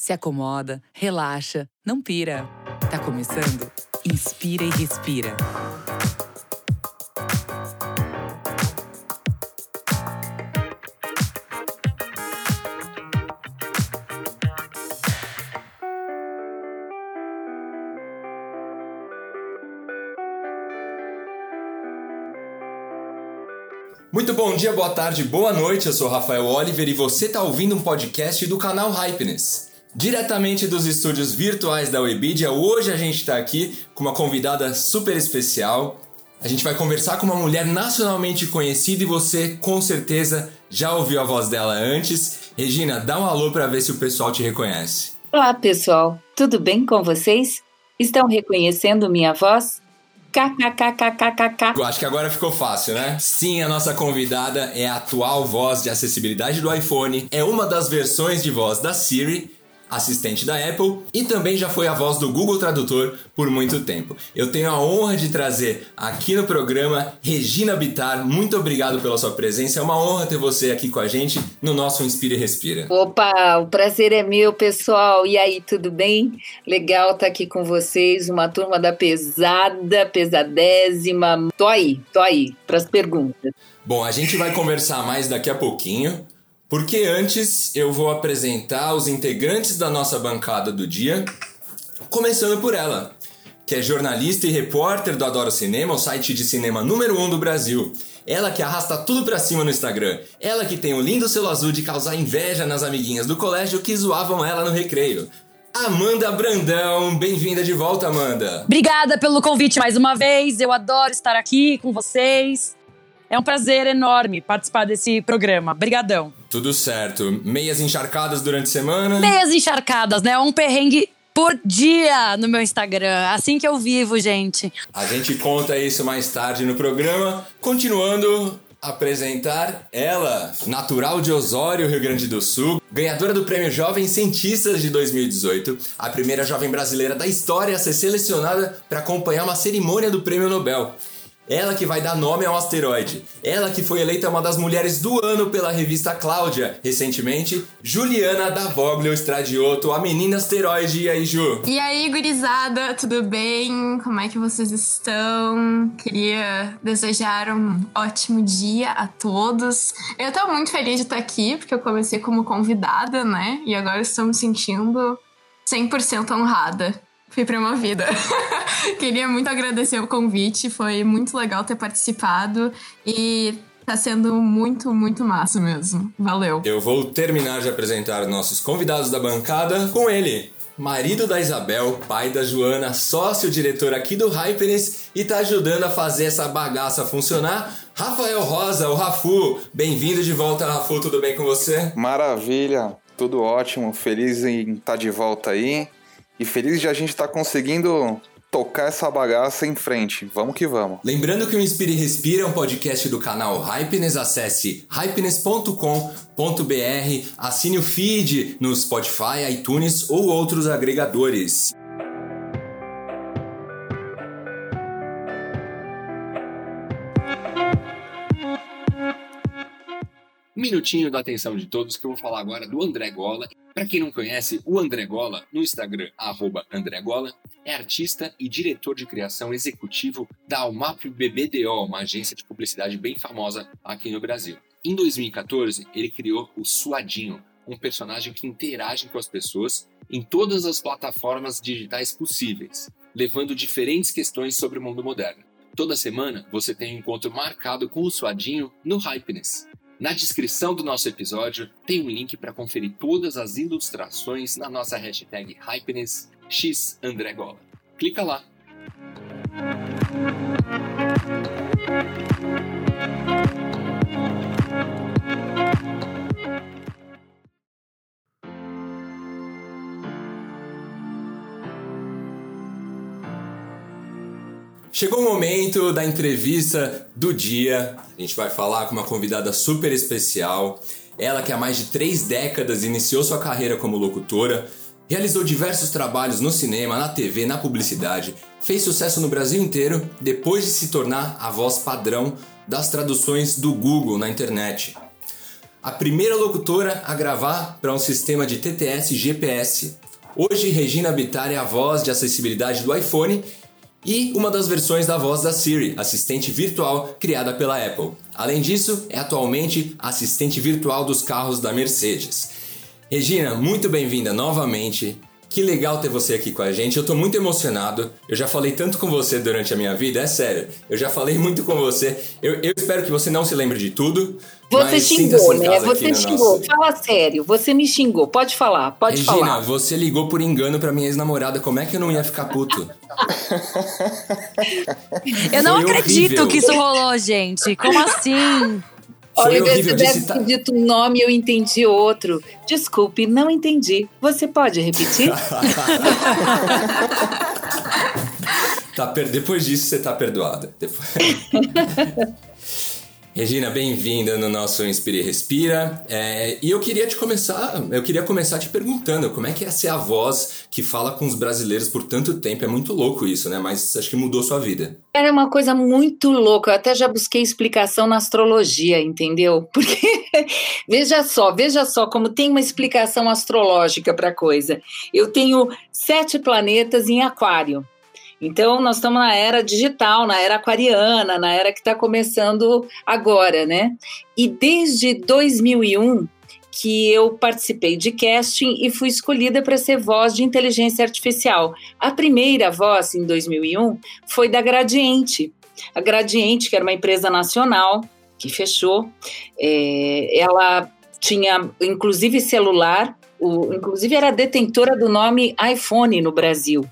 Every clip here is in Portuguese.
se acomoda, relaxa, não pira. Tá começando? Inspira e respira. Muito bom dia, boa tarde, boa noite. Eu sou Rafael Oliver e você está ouvindo um podcast do canal Hypeness. Diretamente dos estúdios virtuais da Webidia, hoje a gente está aqui com uma convidada super especial. A gente vai conversar com uma mulher nacionalmente conhecida e você com certeza já ouviu a voz dela antes. Regina, dá um alô para ver se o pessoal te reconhece. Olá, pessoal. Tudo bem com vocês? Estão reconhecendo minha voz? KKKKKK. Eu acho que agora ficou fácil, né? Sim, a nossa convidada é a atual voz de acessibilidade do iPhone, é uma das versões de voz da Siri assistente da Apple e também já foi a voz do Google Tradutor por muito tempo. Eu tenho a honra de trazer aqui no programa Regina Bitar. Muito obrigado pela sua presença. É uma honra ter você aqui com a gente no nosso Inspira e Respira. Opa, o prazer é meu, pessoal. E aí, tudo bem? Legal estar aqui com vocês, uma turma da pesada, pesadésima. Tô aí, tô aí para as perguntas. Bom, a gente vai conversar mais daqui a pouquinho. Porque antes eu vou apresentar os integrantes da nossa bancada do dia, começando por ela, que é jornalista e repórter do Adoro Cinema, o site de cinema número 1 um do Brasil. Ela que arrasta tudo pra cima no Instagram. Ela que tem o lindo selo azul de causar inveja nas amiguinhas do colégio que zoavam ela no recreio. Amanda Brandão, bem-vinda de volta, Amanda. Obrigada pelo convite mais uma vez. Eu adoro estar aqui com vocês. É um prazer enorme participar desse programa. Brigadão. Tudo certo. Meias encharcadas durante a semana? Meias encharcadas, né? Um perrengue por dia no meu Instagram. Assim que eu vivo, gente. A gente conta isso mais tarde no programa. Continuando apresentar ela, natural de Osório, Rio Grande do Sul, ganhadora do Prêmio Jovem Cientistas de 2018, a primeira jovem brasileira da história a ser selecionada para acompanhar uma cerimônia do Prêmio Nobel. Ela que vai dar nome ao asteroide. Ela que foi eleita uma das mulheres do ano pela revista Cláudia, recentemente, Juliana Davoglio Stradioto, a menina asteroide. E aí, Ju? E aí, gurizada, tudo bem? Como é que vocês estão? Queria desejar um ótimo dia a todos. Eu tô muito feliz de estar aqui, porque eu comecei como convidada, né? E agora estou me sentindo 100% honrada fui promovida. Queria muito agradecer o convite, foi muito legal ter participado e tá sendo muito, muito massa mesmo. Valeu. Eu vou terminar de apresentar nossos convidados da bancada com ele. Marido da Isabel, pai da Joana, sócio-diretor aqui do Hyperness e tá ajudando a fazer essa bagaça funcionar. Rafael Rosa, o Rafu. Bem-vindo de volta, Rafu. Tudo bem com você? Maravilha, tudo ótimo. Feliz em estar tá de volta aí e feliz de a gente estar tá conseguindo tocar essa bagaça em frente. Vamos que vamos. Lembrando que o Inspire e Respira é um podcast do canal Hypeness. Acesse hypeness.com.br, assine o feed no Spotify, iTunes ou outros agregadores. Minutinho da atenção de todos que eu vou falar agora do André Gola para quem não conhece, o André Gola, no Instagram, arroba André Gola, é artista e diretor de criação executivo da Almap BBDO, uma agência de publicidade bem famosa aqui no Brasil. Em 2014, ele criou o Suadinho, um personagem que interage com as pessoas em todas as plataformas digitais possíveis, levando diferentes questões sobre o mundo moderno. Toda semana você tem um encontro marcado com o Suadinho no Hypeness. Na descrição do nosso episódio tem um link para conferir todas as ilustrações na nossa hashtag HypenessXAndreGola. Clica lá! Chegou o momento da entrevista do dia. A gente vai falar com uma convidada super especial. Ela que há mais de três décadas iniciou sua carreira como locutora, realizou diversos trabalhos no cinema, na TV, na publicidade, fez sucesso no Brasil inteiro depois de se tornar a voz padrão das traduções do Google na internet. a primeira locutora a gravar para um sistema de TTS GPS. Hoje, Regina Bittar é a voz de acessibilidade do iPhone e uma das versões da voz da Siri, assistente virtual criada pela Apple. Além disso, é atualmente assistente virtual dos carros da Mercedes. Regina, muito bem-vinda novamente. Que legal ter você aqui com a gente. Eu tô muito emocionado. Eu já falei tanto com você durante a minha vida, é sério. Eu já falei muito com você. Eu, eu espero que você não se lembre de tudo. Você xingou, né? Você xingou. Nosso... Fala sério. Você me xingou. Pode falar, pode Regina, falar. Regina, você ligou por engano pra minha ex-namorada. Como é que eu não ia ficar puto? eu não Foi acredito horrível. que isso rolou, gente. Como assim? Olha, você deve ter dito um nome e eu entendi outro. Desculpe, não entendi. Você pode repetir? tá, depois disso, você tá perdoada. Depois... Regina, bem-vinda no nosso Inspire e Respira. É, e eu queria te começar, eu queria começar te perguntando como é que é ser a voz que fala com os brasileiros por tanto tempo. É muito louco isso, né? Mas acho que mudou sua vida. Era uma coisa muito louca. Eu até já busquei explicação na astrologia, entendeu? Porque veja só, veja só como tem uma explicação astrológica para a coisa. Eu tenho sete planetas em Aquário. Então, nós estamos na era digital, na era aquariana, na era que está começando agora, né? E desde 2001 que eu participei de casting e fui escolhida para ser voz de inteligência artificial. A primeira voz, em 2001, foi da Gradiente. A Gradiente, que era uma empresa nacional, que fechou, é, ela tinha inclusive celular, o, inclusive era detentora do nome iPhone no Brasil.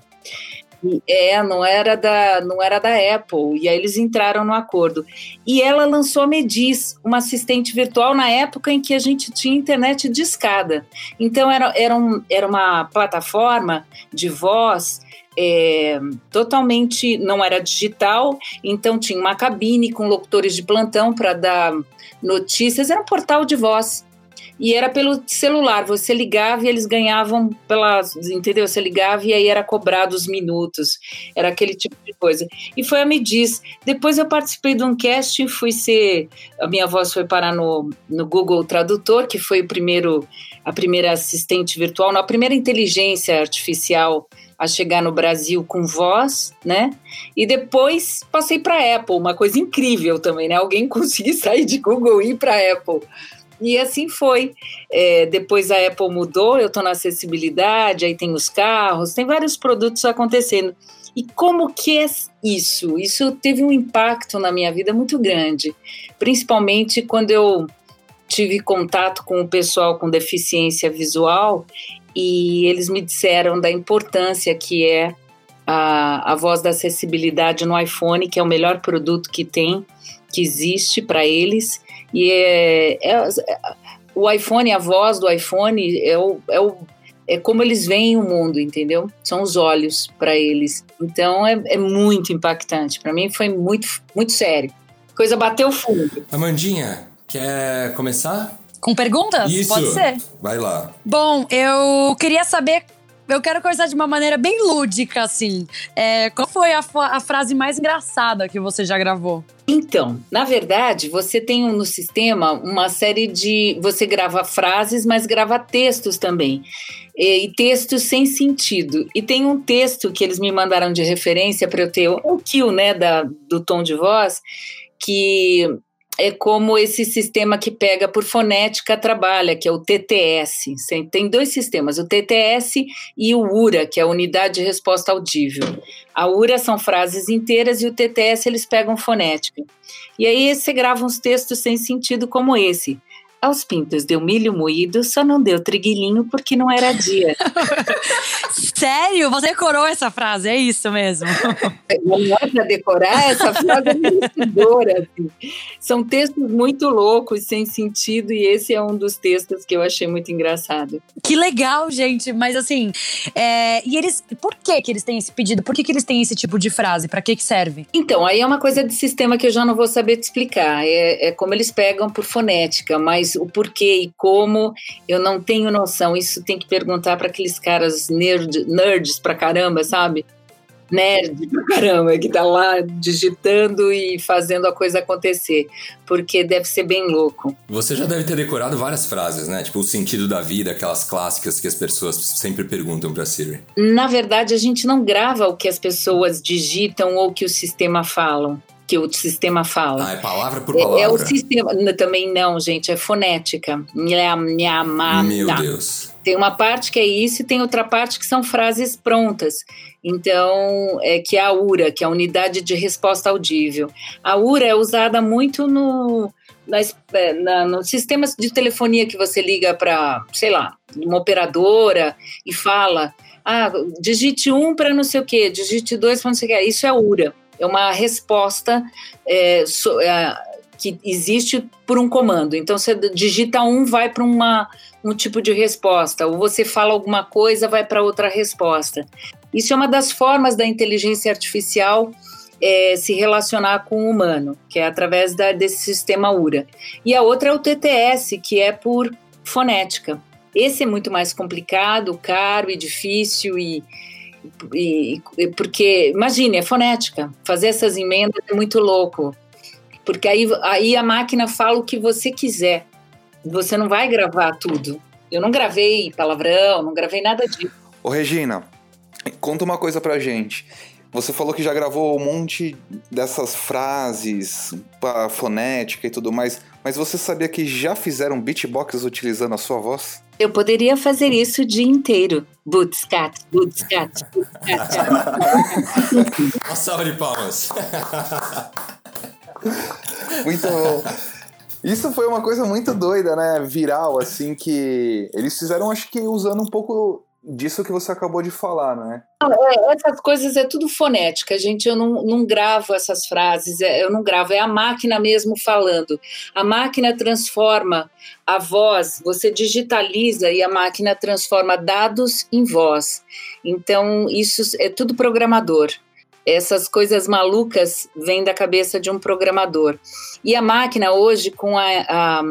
É, não era da, não era da Apple. E aí eles entraram no acordo. E ela lançou a Medis, uma assistente virtual na época em que a gente tinha internet de escada. Então era, era, um, era uma plataforma de voz é, totalmente não era digital, então tinha uma cabine com locutores de plantão para dar notícias, era um portal de voz e era pelo celular. Você ligava e eles ganhavam pela. Entendeu? Você ligava e aí era cobrado os minutos. Era aquele tipo de coisa. E foi a Medis. Depois eu participei de um casting, fui ser. A minha voz foi parar no, no Google Tradutor, que foi o primeiro, a primeira assistente virtual, a primeira inteligência artificial a chegar no Brasil com voz, né? E depois passei para Apple, uma coisa incrível também, né? Alguém conseguir sair de Google e ir para Apple. E assim foi. É, depois a Apple mudou, eu estou na acessibilidade, aí tem os carros, tem vários produtos acontecendo. E como que é isso? Isso teve um impacto na minha vida muito grande, principalmente quando eu tive contato com o pessoal com deficiência visual e eles me disseram da importância que é a, a voz da acessibilidade no iPhone, que é o melhor produto que tem, que existe para eles e é, é, o iPhone, a voz do iPhone é, o, é, o, é como eles veem o mundo, entendeu? São os olhos para eles. Então é, é muito impactante. Para mim foi muito, muito sério. Coisa bateu fundo. Amandinha, quer começar? Com perguntas? Isso. Pode ser. Vai lá. Bom, eu queria saber eu quero começar de uma maneira bem lúdica, assim. É, qual foi a, a, frase mais engraçada que você já gravou? Então, na verdade, você tem no sistema uma série de. Você grava frases, mas grava textos também. E, e textos sem sentido. E tem um texto que eles me mandaram de referência para eu ter o kill, né, da, do tom de voz, que é como esse sistema que pega por fonética trabalha, que é o TTS. Tem dois sistemas, o TTS e o URA, que é a Unidade de Resposta Audível. A URA são frases inteiras e o TTS eles pegam fonética. E aí você grava uns textos sem sentido como esse. Aos pintos deu milho moído, só não deu triguilhinho porque não era dia. Sério? Você decorou essa frase? É isso mesmo? Não é para decorar, essa frase é merecedora. Assim. São textos muito loucos, sem sentido, e esse é um dos textos que eu achei muito engraçado. Que legal, gente. Mas assim, é... e eles. Por que, que eles têm esse pedido? Por que, que eles têm esse tipo de frase? Para que, que serve? Então, aí é uma coisa de sistema que eu já não vou saber te explicar. É, é como eles pegam por fonética, mas mas o porquê e como eu não tenho noção. Isso tem que perguntar para aqueles caras nerd, nerds pra caramba, sabe? nerd pra caramba, que tá lá digitando e fazendo a coisa acontecer, porque deve ser bem louco. Você já deve ter decorado várias frases, né? Tipo, o sentido da vida, aquelas clássicas que as pessoas sempre perguntam pra Siri. Na verdade, a gente não grava o que as pessoas digitam ou que o sistema falam que o sistema fala. Ah, é palavra por palavra. É, é o sistema. Também não, gente, é fonética. Meu Deus. Tem uma parte que é isso e tem outra parte que são frases prontas. Então, é que é a URA, que é a unidade de resposta audível. A URA é usada muito no, nas, é, na, nos sistemas de telefonia que você liga para, sei lá, uma operadora e fala, ah, digite um para não sei o quê, digite dois para não sei o quê. Isso é URA é uma resposta é, so, é, que existe por um comando. Então, você digita um, vai para um tipo de resposta, ou você fala alguma coisa, vai para outra resposta. Isso é uma das formas da inteligência artificial é, se relacionar com o humano, que é através da, desse sistema URA. E a outra é o TTS, que é por fonética. Esse é muito mais complicado, caro e difícil e, e, porque, imagine, é fonética. Fazer essas emendas é muito louco. Porque aí, aí a máquina fala o que você quiser. Você não vai gravar tudo. Eu não gravei palavrão, não gravei nada disso. Ô, Regina, conta uma coisa pra gente. Você falou que já gravou um monte dessas frases fonética e tudo mais, mas você sabia que já fizeram beatbox utilizando a sua voz? Eu poderia fazer isso o dia inteiro. Bootscat, bootscat, bootscat. Uma salva de palmas. Muito bom. Isso foi uma coisa muito doida, né? Viral, assim, que eles fizeram, acho que usando um pouco disso que você acabou de falar, não é? é? Essas coisas é tudo fonética, gente. Eu não, não gravo essas frases, é, eu não gravo, é a máquina mesmo falando. A máquina transforma a voz, você digitaliza e a máquina transforma dados em voz. Então, isso é tudo programador. Essas coisas malucas vêm da cabeça de um programador. E a máquina, hoje, com a, a,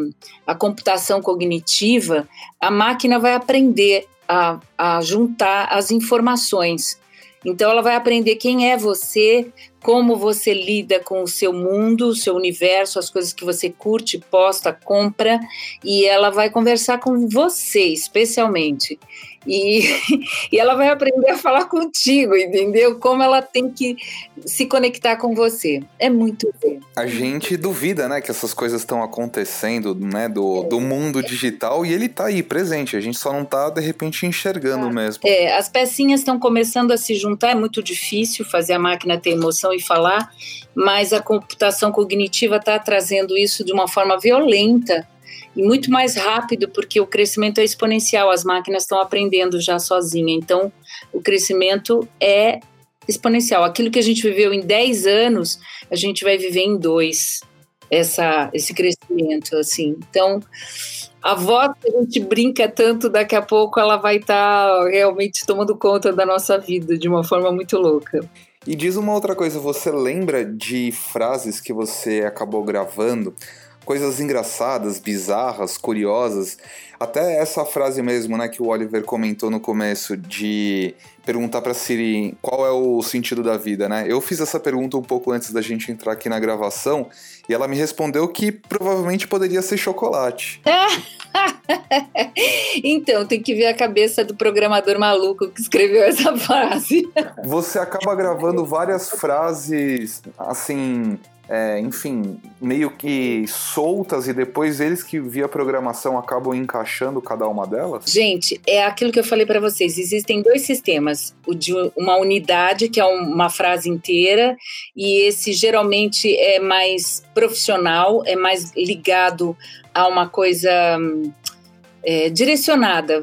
a computação cognitiva, a máquina vai aprender a, a juntar as informações. Então, ela vai aprender quem é você, como você lida com o seu mundo, o seu universo, as coisas que você curte, posta, compra, e ela vai conversar com você, especialmente. E, e ela vai aprender a falar contigo, entendeu? Como ela tem que se conectar com você. É muito bom. A gente duvida, né, que essas coisas estão acontecendo, né, do, do mundo digital e ele tá aí presente. A gente só não tá, de repente, enxergando é. mesmo. É, as pecinhas estão começando a se juntar, é muito difícil fazer a máquina ter emoção e falar, mas a computação cognitiva está trazendo isso de uma forma violenta e muito mais rápido, porque o crescimento é exponencial, as máquinas estão aprendendo já sozinha. Então, o crescimento é exponencial. Aquilo que a gente viveu em 10 anos, a gente vai viver em dois. Essa, esse crescimento, assim. Então, a voz que a gente brinca tanto, daqui a pouco ela vai estar tá realmente tomando conta da nossa vida de uma forma muito louca. E diz uma outra coisa, você lembra de frases que você acabou gravando coisas engraçadas, bizarras, curiosas. Até essa frase mesmo, né, que o Oliver comentou no começo de perguntar para Siri qual é o sentido da vida, né? Eu fiz essa pergunta um pouco antes da gente entrar aqui na gravação e ela me respondeu que provavelmente poderia ser chocolate. então, tem que ver a cabeça do programador maluco que escreveu essa frase. Você acaba gravando várias frases assim é, enfim, meio que soltas e depois eles que via programação acabam encaixando cada uma delas? Gente, é aquilo que eu falei para vocês. Existem dois sistemas: o de uma unidade, que é uma frase inteira, e esse geralmente é mais profissional, é mais ligado a uma coisa é, direcionada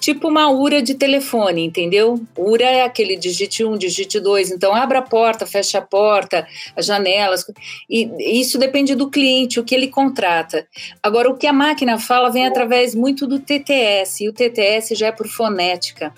tipo uma URA de telefone, entendeu? URA é aquele digite 1, digite 2, então abra a porta, fecha a porta, as janelas, e isso depende do cliente, o que ele contrata. Agora, o que a máquina fala vem através muito do TTS, e o TTS já é por fonética.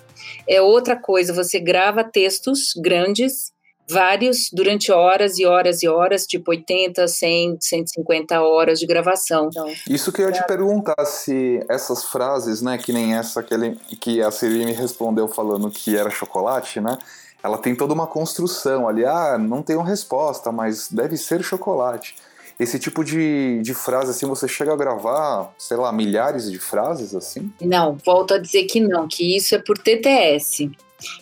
É outra coisa, você grava textos grandes vários durante horas e horas e horas, tipo 80, 100, 150 horas de gravação. Então, Isso que eu ia te perguntar se essas frases, né, que nem essa que, ele, que a Siri me respondeu falando que era chocolate, né? Ela tem toda uma construção ali, ah, não tenho resposta, mas deve ser chocolate. Esse tipo de, de frase, assim, você chega a gravar, sei lá, milhares de frases, assim? Não, volto a dizer que não, que isso é por TTS.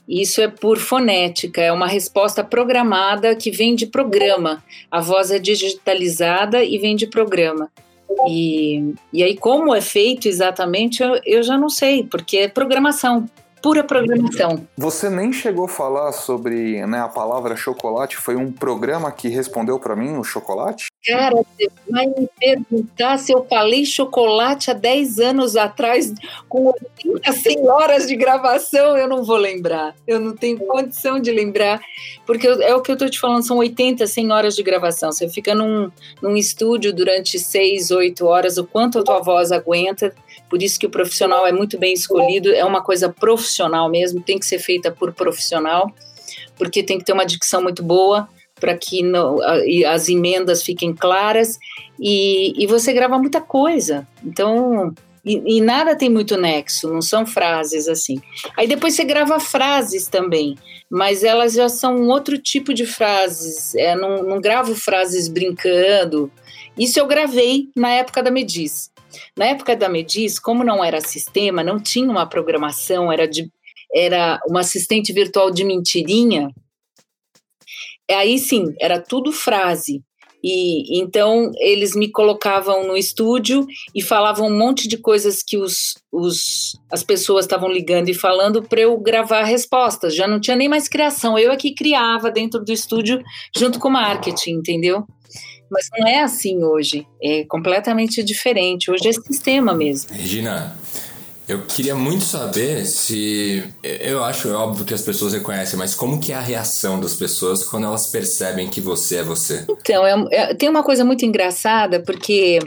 Isso é por fonética, é uma resposta programada que vem de programa. A voz é digitalizada e vem de programa. E, e aí, como é feito exatamente, eu, eu já não sei, porque é programação pura programação. Você nem chegou a falar sobre né, a palavra chocolate, foi um programa que respondeu para mim o chocolate? Cara, você vai me perguntar se eu falei chocolate há 10 anos atrás, com 80, 100 horas de gravação, eu não vou lembrar. Eu não tenho condição de lembrar, porque é o que eu tô te falando, são 80, 100 horas de gravação. Você fica num, num estúdio durante 6, 8 horas, o quanto a tua voz aguenta, por isso que o profissional é muito bem escolhido, é uma coisa profissional mesmo, tem que ser feita por profissional, porque tem que ter uma dicção muito boa, para que as emendas fiquem claras e, e, você grava muita coisa. Então, e, e, nada tem muito nexo, não são frases assim. Aí depois você grava frases também, mas elas já são um outro tipo de frases. É, não, não gravo frases brincando. Isso eu gravei na época da Medis. Na época da Medis, como não era sistema, não tinha uma programação, era de era uma assistente virtual de mentirinha, aí sim, era tudo frase. E então eles me colocavam no estúdio e falavam um monte de coisas que os, os, as pessoas estavam ligando e falando para eu gravar respostas. Já não tinha nem mais criação, eu é que criava dentro do estúdio junto com o marketing, entendeu? Mas não é assim hoje, é completamente diferente. Hoje é sistema mesmo. Regina, eu queria muito saber se. Eu acho é óbvio que as pessoas reconhecem, mas como que é a reação das pessoas quando elas percebem que você é você? Então, é, é, tem uma coisa muito engraçada, porque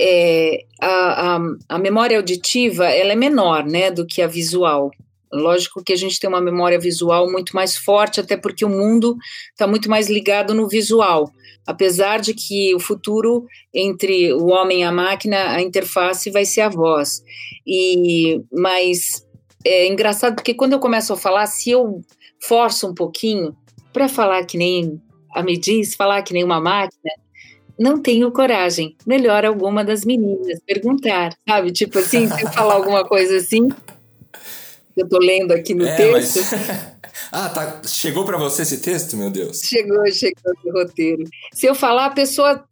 é, a, a, a, memória auditiva ela é menor né, do que a visual. Lógico que a gente tem uma memória visual muito mais forte, até porque o mundo está muito mais ligado no visual apesar de que o futuro entre o homem e a máquina, a interface vai ser a voz. E mas é engraçado porque quando eu começo a falar, se eu forço um pouquinho para falar que nem a me diz, falar que nem uma máquina, não tenho coragem. Melhor alguma das meninas perguntar, sabe? Tipo assim, se eu falar alguma coisa assim, eu tô lendo aqui no é, texto. Mas... Ah, tá. Chegou para você esse texto, meu Deus? Chegou, chegou no roteiro. Se eu falar, a pessoa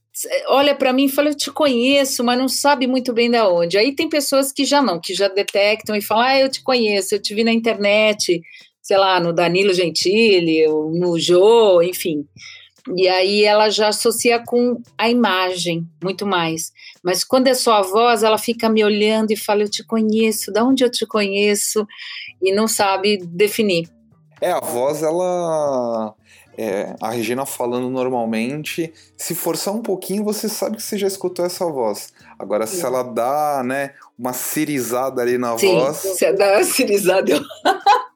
olha para mim e fala: Eu te conheço, mas não sabe muito bem da onde. Aí tem pessoas que já não, que já detectam e falam: Ah, eu te conheço, eu te vi na internet, sei lá, no Danilo Gentili, no Jô, enfim. E aí ela já associa com a imagem, muito mais. Mas quando é só a voz, ela fica me olhando e fala: Eu te conheço, da onde eu te conheço? E não sabe definir. É, a voz, ela. É, a Regina falando normalmente, se forçar um pouquinho, você sabe que você já escutou essa voz. Agora, Sim. se ela dá, né, uma cirizada ali na Sim, voz. Se dá uma cirizada, eu.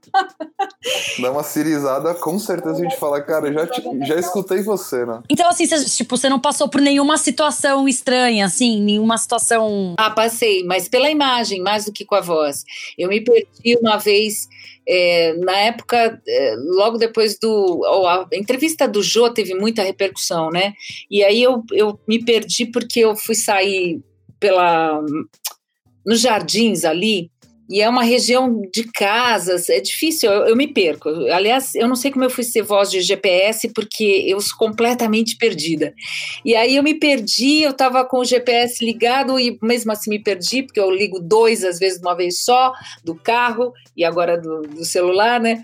Dá uma cirizada, com certeza a gente fala, cara, já, te, já escutei você, né? Então, assim, você, tipo, você não passou por nenhuma situação estranha, assim, nenhuma situação. Ah, passei, mas pela imagem, mais do que com a voz. Eu me perdi uma vez é, na época, é, logo depois do. A entrevista do Jô teve muita repercussão, né? E aí eu, eu me perdi porque eu fui sair pela. nos jardins ali e é uma região de casas, é difícil, eu, eu, me perco. Aliás, eu não sei como eu fui ser voz de GPS, porque eu sou completamente perdida. E aí eu me perdi, eu estava com o GPS ligado e mesmo assim me perdi, porque eu ligo dois às vezes uma vez só, do carro e agora do, do celular, né?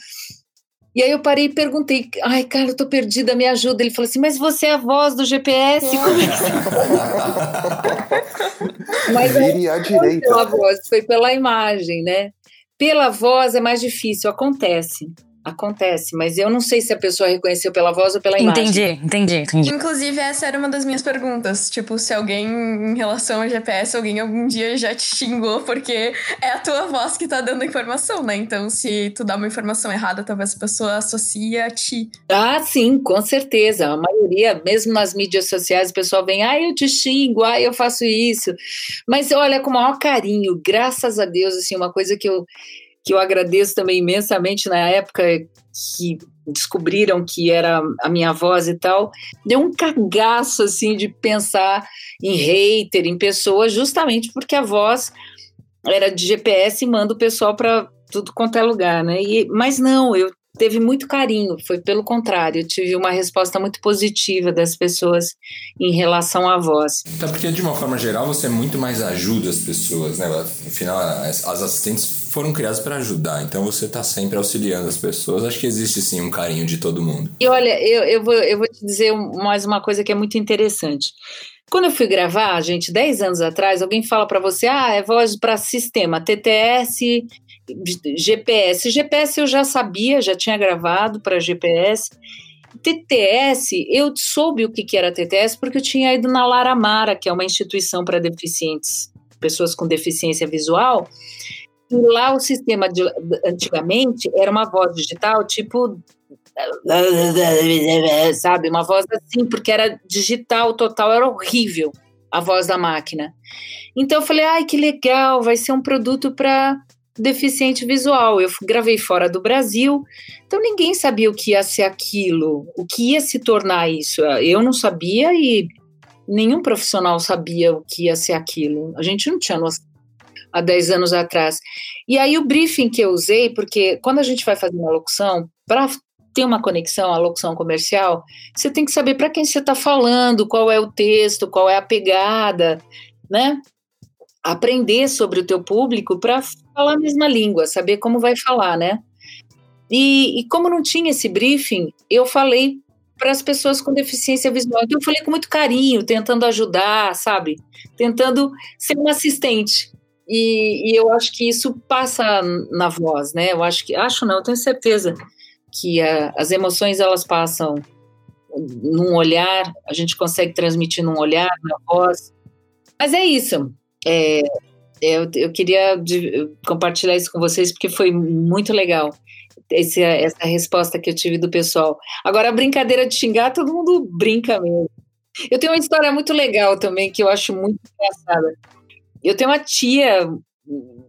E aí eu parei e perguntei, ai, cara, eu tô perdida, me ajuda. Ele falou assim, mas você é a voz do GPS? É mas Vire à direita. Pela voz, foi pela imagem, né? Pela voz é mais difícil, acontece. Acontece, mas eu não sei se a pessoa reconheceu pela voz ou pela imagem. Entendi, entendi, entendi. Inclusive, essa era uma das minhas perguntas. Tipo, se alguém, em relação ao GPS, alguém algum dia já te xingou porque é a tua voz que tá dando a informação, né? Então, se tu dá uma informação errada, talvez a pessoa associe a ti. Ah, sim, com certeza. A maioria, mesmo nas mídias sociais, o pessoal vem, ah, eu te xingo, ah, eu faço isso. Mas olha, com o maior carinho, graças a Deus, assim, uma coisa que eu que eu agradeço também imensamente na época que descobriram que era a minha voz e tal, deu um cagaço assim de pensar em hater, em pessoas, justamente porque a voz era de GPS e manda o pessoal para tudo quanto é lugar, né? E, mas não, eu teve muito carinho, foi pelo contrário, eu tive uma resposta muito positiva das pessoas em relação à voz. Então, porque de uma forma geral você muito mais ajuda as pessoas, né? Afinal, as assistentes foram criadas para ajudar, então você está sempre auxiliando as pessoas. Acho que existe sim um carinho de todo mundo. E olha, eu, eu, vou, eu vou te dizer mais uma coisa que é muito interessante. Quando eu fui gravar, gente, 10 anos atrás, alguém fala para você: ah, é voz para sistema, TTS GPS. GPS eu já sabia, já tinha gravado para GPS. TTS, eu soube o que era TTS porque eu tinha ido na Laramara, que é uma instituição para deficientes, pessoas com deficiência visual. E lá o sistema de, antigamente era uma voz digital tipo sabe, uma voz assim, porque era digital total, era horrível a voz da máquina. Então eu falei, ai que legal, vai ser um produto para deficiente visual. Eu gravei fora do Brasil, então ninguém sabia o que ia ser aquilo, o que ia se tornar isso. Eu não sabia e nenhum profissional sabia o que ia ser aquilo. A gente não tinha noção há 10 anos atrás. E aí o briefing que eu usei, porque quando a gente vai fazer uma locução, para ter uma conexão, a locução comercial, você tem que saber para quem você está falando, qual é o texto, qual é a pegada, né? aprender sobre o teu público para falar a mesma língua, saber como vai falar, né? E, e como não tinha esse briefing, eu falei para as pessoas com deficiência visual. Então, eu falei com muito carinho, tentando ajudar, sabe? Tentando ser um assistente. E, e, eu acho que isso passa na voz, né? Eu acho que, acho não, tenho certeza que a, as emoções elas passam num olhar, a gente consegue transmitir num olhar, na voz. Mas é isso. É, eu, eu queria compartilhar isso com vocês porque foi muito legal esse, essa resposta que eu tive do pessoal. Agora, a brincadeira de xingar, todo mundo brinca mesmo. Eu tenho uma história muito legal também que eu acho muito engraçada. Eu tenho uma tia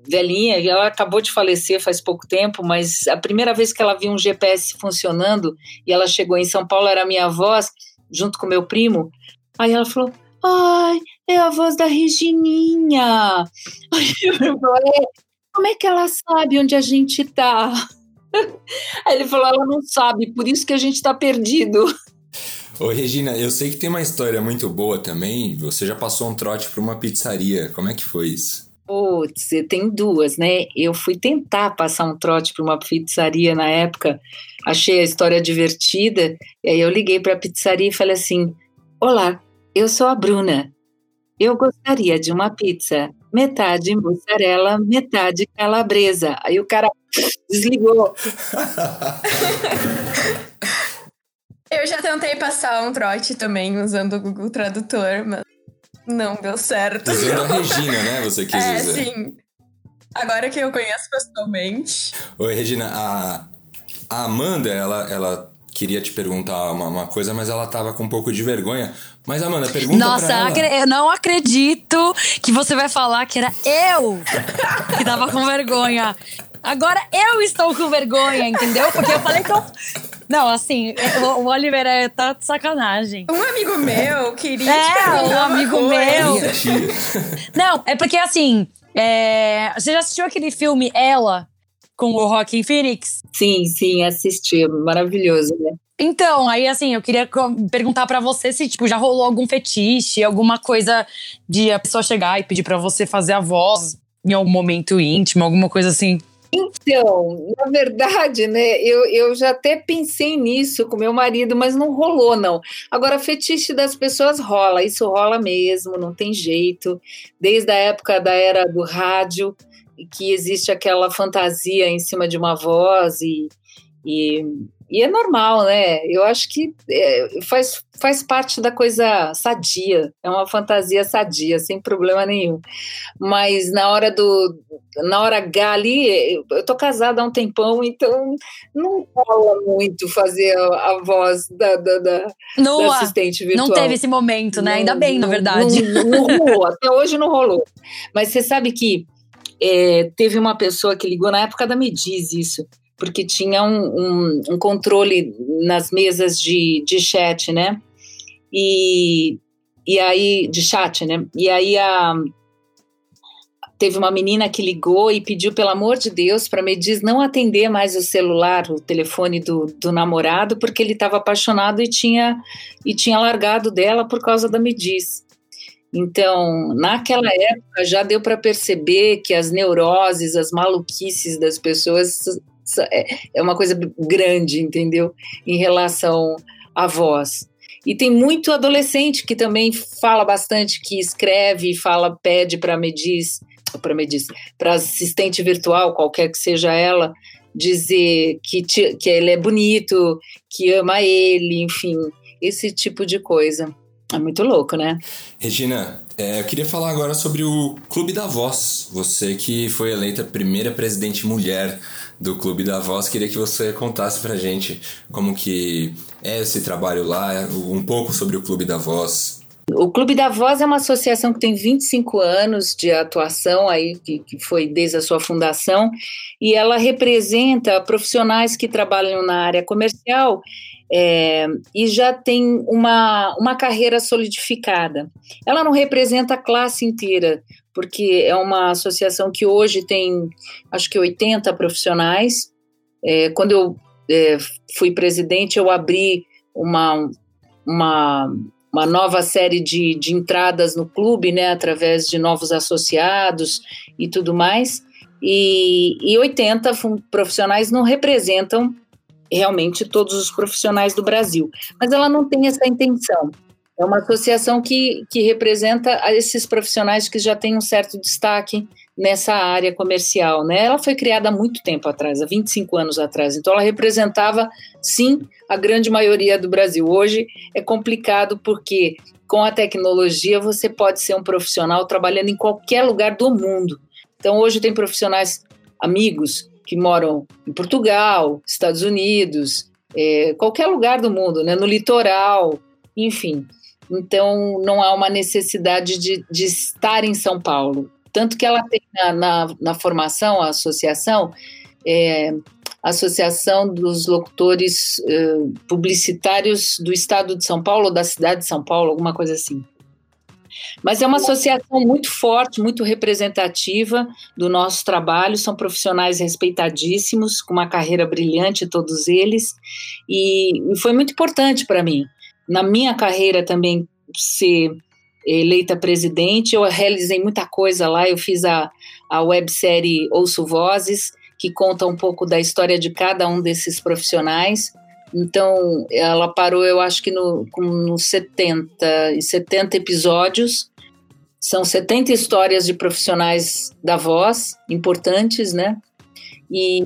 velhinha, ela acabou de falecer faz pouco tempo, mas a primeira vez que ela viu um GPS funcionando e ela chegou em São Paulo era minha voz, junto com meu primo. Aí ela falou: Ai, é a voz da Regininha. Como é que ela sabe onde a gente tá? Aí ele falou: ela não sabe, por isso que a gente tá perdido. Ô, Regina, eu sei que tem uma história muito boa também. Você já passou um trote para uma pizzaria. Como é que foi isso? Putz, tem duas, né? Eu fui tentar passar um trote para uma pizzaria na época, achei a história divertida, e aí eu liguei para a pizzaria e falei assim: Olá, eu sou a Bruna. Eu gostaria de uma pizza, metade mussarela, metade calabresa. Aí o cara desligou. Eu já tentei passar um trote também usando o Google Tradutor, mas não deu certo. Usando a Regina, né? Você quis é, dizer. Sim. Agora que eu conheço pessoalmente. Oi, Regina. A, a Amanda, ela, ela queria te perguntar uma, uma, coisa, mas ela tava com um pouco de vergonha. Mas, Amanda, pergunta Nossa, pra ela. eu não acredito que você vai falar que era eu que tava com vergonha. Agora eu estou com vergonha, entendeu? Porque eu falei que eu... Não, assim, o, Oliver é, tá de sacanagem. Um amigo meu queria É, um amigo meu. Não, é porque assim, é... você já assistiu aquele filme Ela? com o Rockin' Phoenix? Sim, sim, assisti. Maravilhoso, né? Então, aí assim, eu queria perguntar para você se tipo já rolou algum fetiche, alguma coisa de a pessoa chegar e pedir para você fazer a voz em algum momento íntimo, alguma coisa assim. Então, na verdade, né, eu, eu já até pensei nisso com meu marido, mas não rolou, não. Agora, fetiche das pessoas rola, isso rola mesmo, não tem jeito. Desde a época da era do rádio, que existe aquela fantasia em cima de uma voz e, E, e é normal, né? Eu acho que é, faz, faz parte da coisa sadia, é uma fantasia sadia, sem problema nenhum. Mas na hora do. Na hora H ali, eu tô casada há um tempão, então não rola muito fazer a, a voz da, da, da, Não, da assistente virtual. não teve esse momento, né? Ainda bem, na Não- verdade. Não, não rolou, até hoje não rolou. Mas você sabe que é, teve uma pessoa que ligou na época da Mediz isso, porque tinha um, um- um controle nas mesas de, de chat, né? E, e aí, de chat, né? E aí a, teve uma menina que ligou e pediu, pelo amor de Deus, para Mediz não atender mais o celular, o telefone do, do namorado, porque ele estava apaixonado e tinha, e tinha largado dela por causa da Mediz. Então, naquela época já deu para perceber que as neuroses, as maluquices das pessoas é uma coisa grande, entendeu? Em relação à voz. E tem muito adolescente que também fala bastante, que escreve, fala, pede para Mediz, para Mediz, para assistente virtual, qualquer que seja ela, dizer que, te- que ele é bonito, que ama ele, enfim, esse tipo de coisa. É muito louco, né? Regina, é, eu queria falar agora sobre o Clube da Voz. Você que foi eleita primeira presidente mulher do Clube da Voz, queria que você contasse pra gente como que é esse trabalho lá, um pouco sobre o Clube da Voz. O Clube da Voz é uma associação que tem 25 anos de atuação, aí, que, que foi desde a sua fundação, e ela representa profissionais que trabalham na área comercial é, e já tem uma, uma carreira solidificada. Ela não representa a classe inteira, porque é uma associação que hoje tem, acho que 80 profissionais. É, quando eu é, fui presidente, eu abri uma, uma uma nova série de, de entradas no clube, né, através de novos associados e tudo mais. E, e 80 fun- profissionais não representam realmente todos os profissionais do Brasil, mas ela não tem essa intenção. É uma associação que, que representa esses profissionais que já têm um certo destaque nessa área comercial, né? Ela foi criada há muito tempo atrás, há 25 anos atrás, então ela representava, sim, a grande maioria do Brasil. Hoje é complicado porque com a tecnologia você pode ser um profissional trabalhando em qualquer lugar do mundo. Então hoje tem profissionais amigos que moram em Portugal, Estados Unidos, é, qualquer lugar do mundo, né? no litoral, enfim. Então não há uma necessidade de, de estar em São Paulo. Tanto que ela tem na, na, na formação, a associação, é, Associação dos Locutores eh, Publicitários do Estado de São Paulo, ou da cidade de São Paulo, alguma coisa assim. Mas é uma associação muito forte, muito representativa do nosso trabalho. São profissionais respeitadíssimos, com uma carreira brilhante, todos eles. E foi muito importante para mim. Na minha carreira também, ser eleita presidente, eu realizei muita coisa lá. Eu fiz a, a websérie Ouço Vozes, que conta um pouco da história de cada um desses profissionais. Então, ela parou, eu acho que no, nos 70, em 70 episódios. São 70 histórias de profissionais da voz, importantes, né? E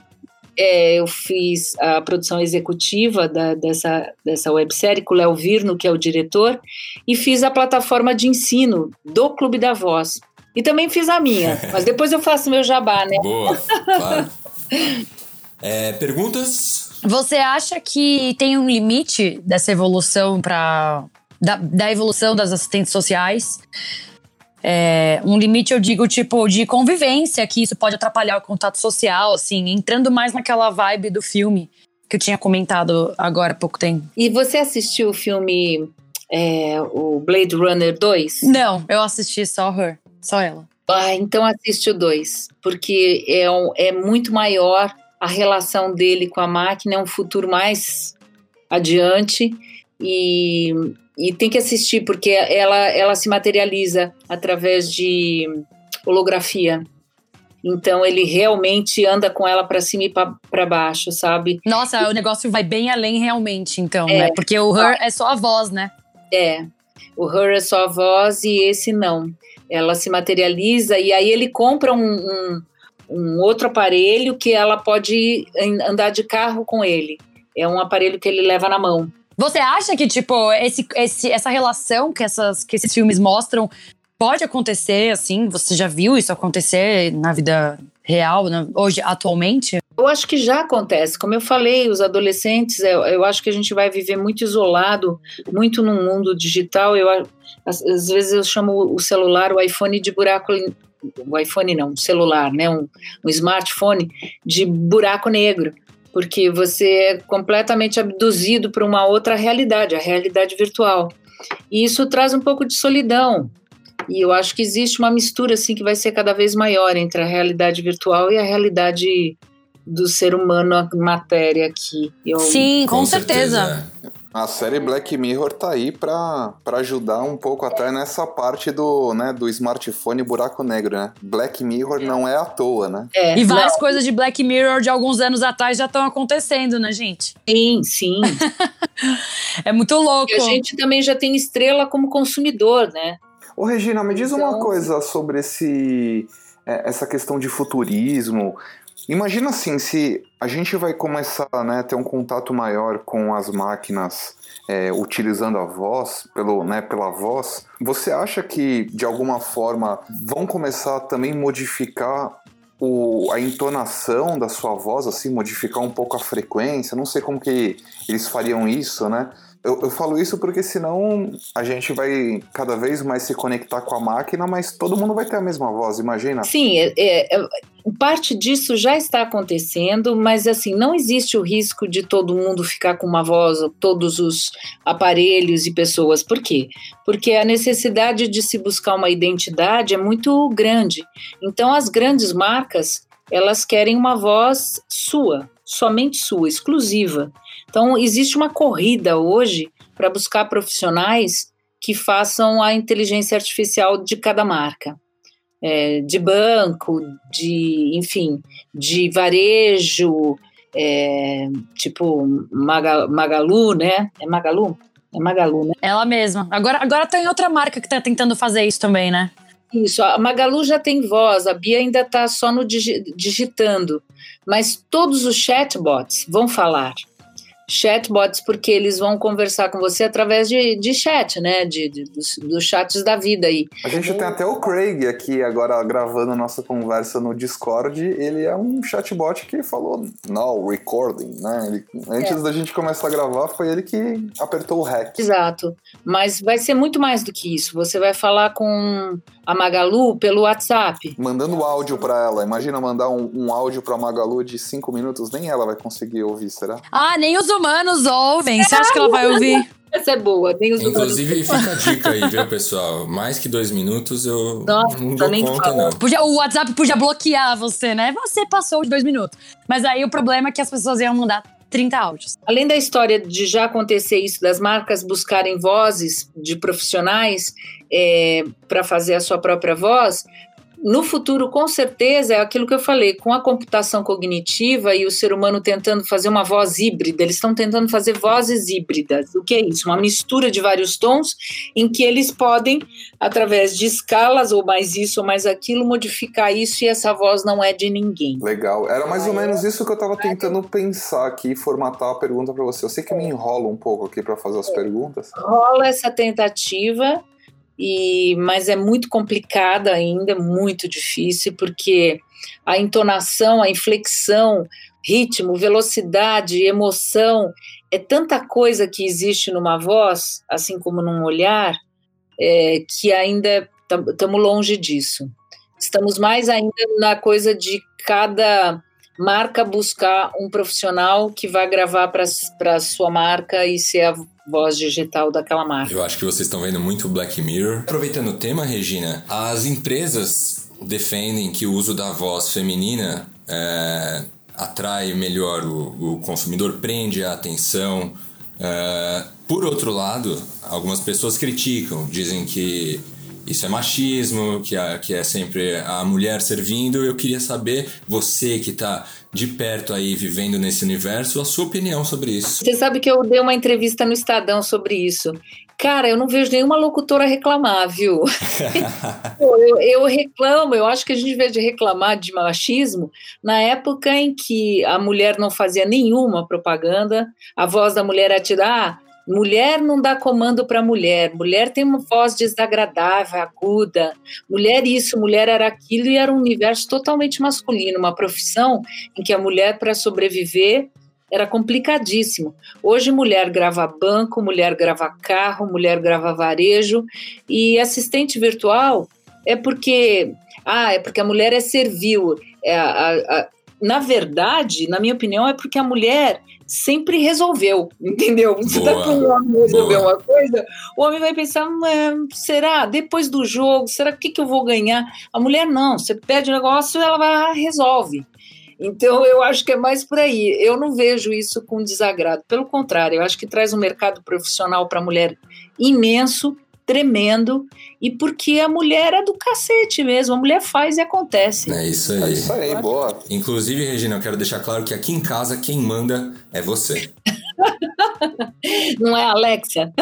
é, eu fiz a produção executiva da, dessa, dessa websérie com o Léo Virno, que é o diretor, e fiz a plataforma de ensino do Clube da Voz. E também fiz a minha, mas depois eu faço meu jabá, né? Boa, claro. É, perguntas? Você acha que tem um limite dessa evolução para da, da evolução das assistentes sociais? É, um limite, eu digo, tipo, de convivência, que isso pode atrapalhar o contato social, assim, entrando mais naquela vibe do filme que eu tinha comentado agora há pouco tempo. E você assistiu o filme é, o Blade Runner 2? Não, eu assisti só Her, só ela. Ah, então assiste o 2, porque é, um, é muito maior a relação dele com a máquina, é um futuro mais adiante e, e tem que assistir, porque ela, ela se materializa através de holografia. Então ele realmente anda com ela para cima e para baixo, sabe? Nossa, o negócio vai bem além realmente, então, É. né? Porque o Her é só a voz, né? É. O Her é só a voz e esse não. Ela se materializa e aí ele compra um, um, um outro aparelho que ela pode andar de carro com ele. É um aparelho que ele leva na mão. Você acha que, tipo, esse, esse, essa relação que, essas, que esses filmes mostram pode acontecer, assim? Você já viu isso acontecer na vida real, né, hoje, atualmente? Eu acho que já acontece. Como eu falei, os adolescentes, eu, eu acho que a gente vai viver muito isolado, muito no mundo digital. Eu, às, às vezes eu chamo o celular, o iPhone de buraco o iPhone não, um celular, né, um, um smartphone de buraco negro, porque você é completamente abduzido para uma outra realidade, a realidade virtual. E isso traz um pouco de solidão. E eu acho que existe uma mistura assim que vai ser cada vez maior entre a realidade virtual e a realidade do ser humano, a matéria aqui. Eu... Sim, com, com certeza. certeza. A série Black Mirror tá aí pra, pra ajudar um pouco até nessa parte do, né, do smartphone buraco negro, né? Black Mirror não é à toa, né? É, e várias não. coisas de Black Mirror de alguns anos atrás já estão acontecendo, né, gente? Sim, sim. é muito louco. E a gente também já tem estrela como consumidor, né? Ô, Regina, me diz então... uma coisa sobre esse, é, essa questão de futurismo. Imagina assim, se a gente vai começar né, a ter um contato maior com as máquinas é, utilizando a voz, pelo, né, pela voz, você acha que de alguma forma vão começar a também modificar o, a entonação da sua voz, assim, modificar um pouco a frequência? Não sei como que eles fariam isso, né? Eu, eu, falo isso porque senão a gente vai cada vez mais se conectar com a máquina, mas todo mundo vai ter a mesma voz, imagina? Sim, é, é, é, parte disso já está acontecendo, mas assim, não existe o risco de todo mundo ficar com uma voz, todos os aparelhos e pessoas. Por quê? Porque a necessidade de se buscar uma identidade é muito grande. Então as grandes marcas, elas querem uma voz sua, somente sua, exclusiva. Então, existe uma corrida hoje para buscar profissionais que façam a inteligência artificial de cada marca. É, de banco, de, enfim, de varejo, é, tipo Magalu, né? É Magalu? É Magalu, né? Ela mesma. Agora, agora tem outra marca que está tentando fazer isso também, né? Isso, a Magalu já tem voz, a Bia ainda está só no digitando, mas todos os chatbots vão falar chatbots, porque eles vão conversar com você através de, de chat, né? De, de dos, dos, chats da vida aí. A gente tem até o Craig aqui agora gravando nossa conversa no Discord. Ele é um chatbot que falou no recording, né? Ele, antes é. da gente começar a gravar, foi ele que apertou o REC. Exato. Mas vai ser muito mais do que isso. Você vai falar com a Magalu pelo WhatsApp. Mandando áudio para ela. Imagina mandar um, um áudio para Magalu de cinco minutos, nem ela vai conseguir ouvir, será? Ah, nem os humanos ouvem. Você acha que ela vai ouvir? Essa é boa, nem os Inclusive, fica a dica aí, viu, pessoal? Mais que dois minutos eu Nossa, não dou nem conta, não. Podia, o WhatsApp podia bloquear você, né? Você passou de dois minutos. Mas aí o problema é que as pessoas iam mandar 30 áudios. Além da história de já acontecer isso, das marcas buscarem vozes de profissionais é, para fazer a sua própria voz, no futuro, com certeza, é aquilo que eu falei, com a computação cognitiva e o ser humano tentando fazer uma voz híbrida, eles estão tentando fazer vozes híbridas. O que é isso? Uma mistura de vários tons em que eles podem, através de escalas, ou mais isso ou mais aquilo, modificar isso e essa voz não é de ninguém. Legal. Era mais ou menos isso que eu estava tentando pensar aqui, formatar a pergunta para você. Eu sei que me enrola um pouco aqui para fazer as perguntas. Rola essa tentativa e mas é muito complicada ainda, muito difícil, porque a entonação, a inflexão, ritmo, velocidade, emoção, é tanta coisa que existe numa voz, assim como num olhar, é, que ainda estamos longe disso. Estamos mais ainda na coisa de cada marca buscar um profissional que vai gravar para a sua marca e ser a voz digital daquela marca. Eu acho que vocês estão vendo muito Black Mirror. Aproveitando o tema, Regina, as empresas defendem que o uso da voz feminina é, atrai melhor o, o, consumidor, prende a atenção. É, por outro lado, algumas pessoas criticam, dizem que isso é machismo, que, é, que é sempre a mulher servindo. Eu queria saber, você que está de perto aí vivendo nesse universo, a sua opinião sobre isso. Você sabe que eu dei uma entrevista no Estadão sobre isso. Cara, eu não vejo nenhuma locutora reclamar, viu? Eu, eu, reclamo, eu acho que a gente vê de reclamar de machismo na época em que a mulher não fazia nenhuma propaganda, a voz da mulher era tirar. Ah, mulher não dá comando para mulher, mulher tem uma voz desagradável, aguda, mulher isso, mulher era aquilo, e era um universo totalmente masculino, uma profissão em que a mulher, para sobreviver, era complicadíssimo. Hoje, mulher grava banco, mulher grava carro, mulher grava varejo e assistente virtual é porque ah, é porque a mulher é servil. É a, a, na verdade, na minha opinião, é porque a mulher sempre resolveu, entendeu? Você dá para um homem resolver boa. uma coisa, o homem vai pensar, será? Depois do jogo, será que, que eu vou ganhar? A mulher não, você pede o negócio, ela vai resolve. Então, eu acho que é mais por aí. Eu não vejo isso com desagrado. Pelo contrário, eu acho que traz um mercado profissional para a mulher imenso, tremendo, e porque a mulher é do cacete mesmo. A mulher faz e acontece. É isso aí. É isso aí, boa. Inclusive, Regina, eu quero deixar claro que aqui em casa quem manda é você. não é a Alexia?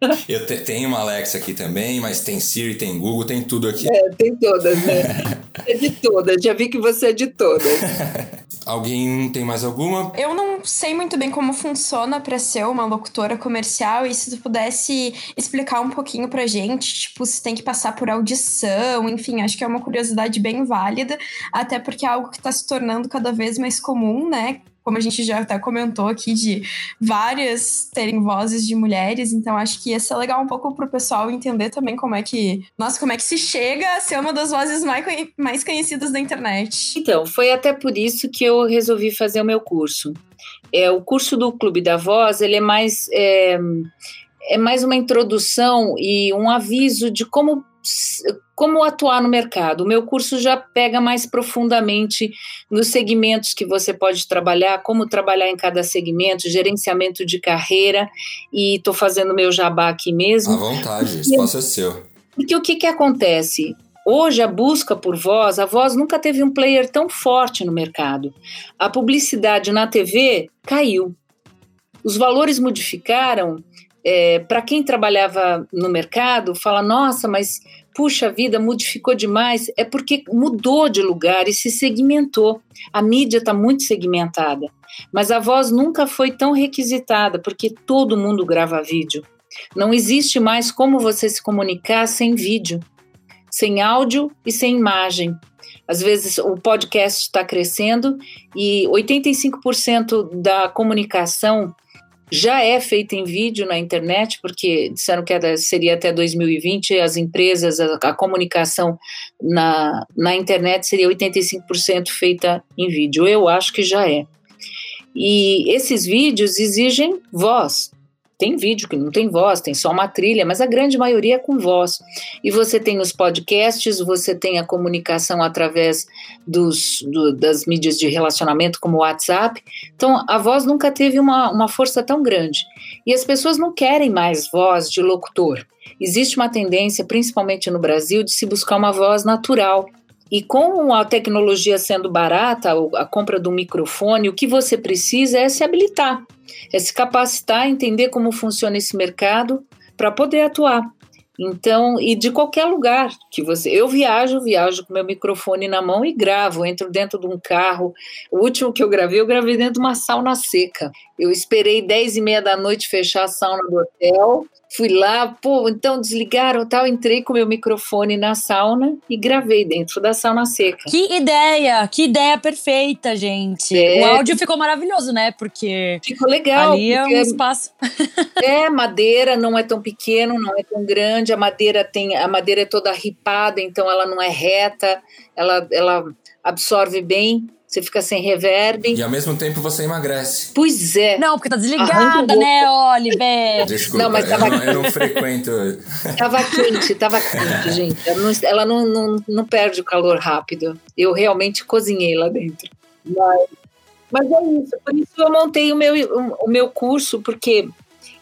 Eu te, tenho uma Alexa aqui também, mas tem Siri, tem Google, tem tudo aqui. É, tem todas, né? é de todas, já vi que você é de todas. Alguém tem mais alguma? Eu não sei muito bem como funciona para ser uma locutora comercial e se tu pudesse explicar um pouquinho pra gente, tipo, se tem que passar por audição, enfim, acho que é uma curiosidade bem válida, até porque é algo que tá se tornando cada vez mais comum, né? Como a gente já até comentou aqui, de várias terem vozes de mulheres, então acho que ia ser legal um pouco pro pessoal entender também como é que, nossa, como é que se chega a ser uma das vozes mais, mais conhecidas da internet. Então, foi até por isso que eu resolvi fazer o meu curso. É, o curso do Clube da Voz, ele é mais... É, é mais uma introdução e um aviso de como como atuar no mercado. O meu curso já pega mais profundamente nos segmentos que você pode trabalhar, como trabalhar em cada segmento, gerenciamento de carreira, e estou fazendo meu jabá aqui mesmo. À vontade, espaço é seu. Porque o que, que acontece? Hoje, a busca por voz, a voz nunca teve um player tão forte no mercado. A publicidade na TV caiu. Os valores modificaram. É, Para quem trabalhava no mercado, fala: nossa, mas puxa vida, modificou demais, é porque mudou de lugar e se segmentou. A mídia está muito segmentada, mas a voz nunca foi tão requisitada, porque todo mundo grava vídeo. Não existe mais como você se comunicar sem vídeo, sem áudio e sem imagem. Às vezes o podcast está crescendo e 85% da comunicação já é feita em vídeo na internet, porque disseram que seria até 2020, as empresas, a, a comunicação na, na internet seria 85% feita em vídeo. Eu acho que já é. E esses vídeos exigem voz. Tem vídeo que não tem voz, tem só uma trilha, mas a grande maioria é com voz. E você tem os podcasts, você tem a comunicação através dos, do, das mídias de relacionamento, como o WhatsApp. Então, a voz nunca teve uma, uma força tão grande. E as pessoas não querem mais voz de locutor. Existe uma tendência, principalmente no Brasil, de se buscar uma voz natural. E com a tecnologia sendo barata, a compra do microfone, o que você precisa é se habilitar é se capacitar, entender como funciona esse mercado para poder atuar. Então, e de qualquer lugar que você. Eu viajo, viajo com meu microfone na mão e gravo, entro dentro de um carro. O último que eu gravei, eu gravei dentro de uma sauna seca. Eu esperei 10 e meia da noite fechar a sauna do hotel Fui lá, pô, então desligaram tal, entrei com meu microfone na sauna e gravei dentro da sauna seca. Que ideia, que ideia perfeita, gente. É. O áudio ficou maravilhoso, né? Porque ficou legal. Ali é um espaço. é, madeira não é tão pequeno, não é tão grande. A madeira tem, a madeira é toda ripada, então ela não é reta, ela, ela absorve bem você fica sem reverb. E ao mesmo tempo você emagrece. Pois é. Não, porque tá desligada, né, Oliver? Desculpa, não, mas tava... eu, não, eu não frequento. tava quente, tava quente, gente. Ela, não, ela não, não, não, perde o calor rápido. Eu realmente cozinhei lá dentro. Mas, mas é isso. Por isso eu montei o meu, o, o meu curso, porque